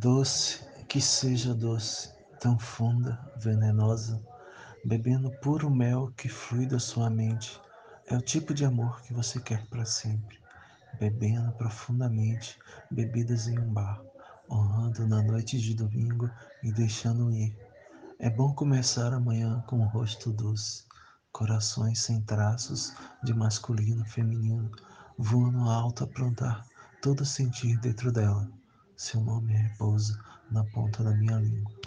Doce, que seja doce, tão funda, venenosa, bebendo puro mel que flui da sua mente. É o tipo de amor que você quer para sempre, bebendo profundamente, bebidas em um bar, honrando na noite de domingo e deixando ir. É bom começar amanhã com um rosto doce, corações sem traços de masculino feminino, voando alto a plantar todo sentir dentro dela. Seu nome repousa na ponta da minha língua.